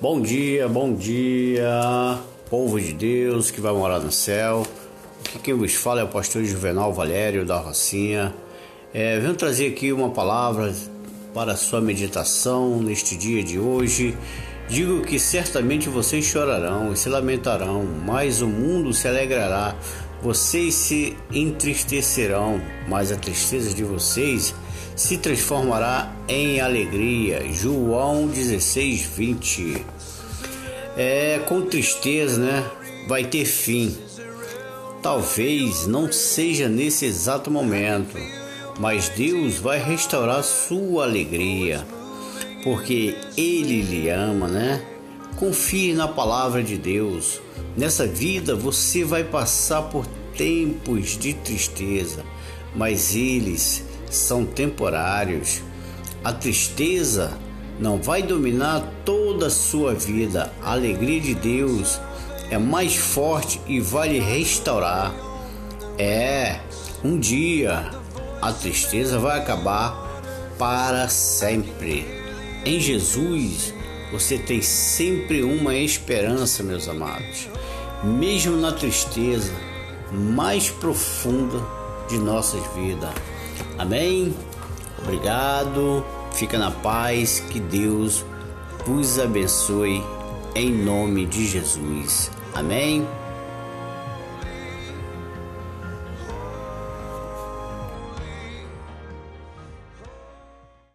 Bom dia, bom dia, povo de Deus que vai morar no céu. Aqui quem vos fala é o pastor Juvenal Valério da Rocinha. É, venho trazer aqui uma palavra para a sua meditação neste dia de hoje. Digo que certamente vocês chorarão e se lamentarão, mas o mundo se alegrará. Vocês se entristecerão, mas a tristeza de vocês se transformará em alegria. João 16, 20. É com tristeza, né? Vai ter fim. Talvez não seja nesse exato momento, mas Deus vai restaurar sua alegria, porque Ele lhe ama, né? Confie na palavra de Deus. Nessa vida você vai passar por tempos de tristeza, mas eles são temporários. A tristeza não vai dominar toda a sua vida. A alegria de Deus é mais forte e vai lhe restaurar. É, um dia a tristeza vai acabar para sempre. Em Jesus você tem sempre uma esperança, meus amados. Mesmo na tristeza mais profunda de nossas vidas. Amém? Obrigado. Fica na paz. Que Deus vos abençoe em nome de Jesus. Amém.